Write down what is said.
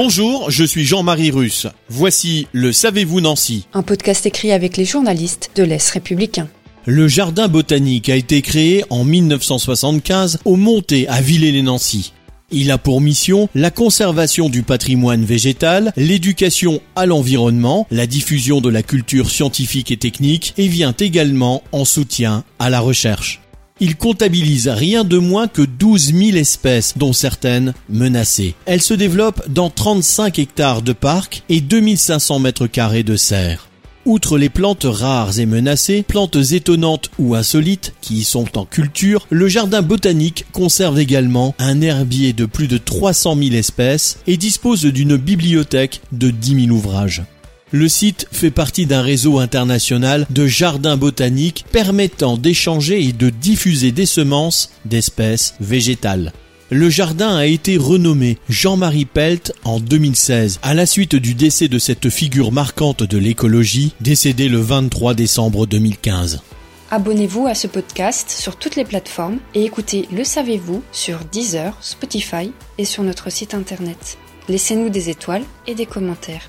Bonjour, je suis Jean-Marie Russe. Voici le Savez-vous Nancy Un podcast écrit avec les journalistes de l'Est républicain. Le jardin botanique a été créé en 1975 au Monté à Villers-les-Nancy. Il a pour mission la conservation du patrimoine végétal, l'éducation à l'environnement, la diffusion de la culture scientifique et technique et vient également en soutien à la recherche. Il comptabilise rien de moins que 12 000 espèces, dont certaines menacées. Elle se développe dans 35 hectares de parcs et 2500 mètres carrés de serres. Outre les plantes rares et menacées, plantes étonnantes ou insolites qui y sont en culture, le jardin botanique conserve également un herbier de plus de 300 000 espèces et dispose d'une bibliothèque de 10 000 ouvrages. Le site fait partie d'un réseau international de jardins botaniques permettant d'échanger et de diffuser des semences d'espèces végétales. Le jardin a été renommé Jean-Marie Pelt en 2016 à la suite du décès de cette figure marquante de l'écologie, décédée le 23 décembre 2015. Abonnez-vous à ce podcast sur toutes les plateformes et écoutez Le Savez-vous sur Deezer, Spotify et sur notre site internet. Laissez-nous des étoiles et des commentaires.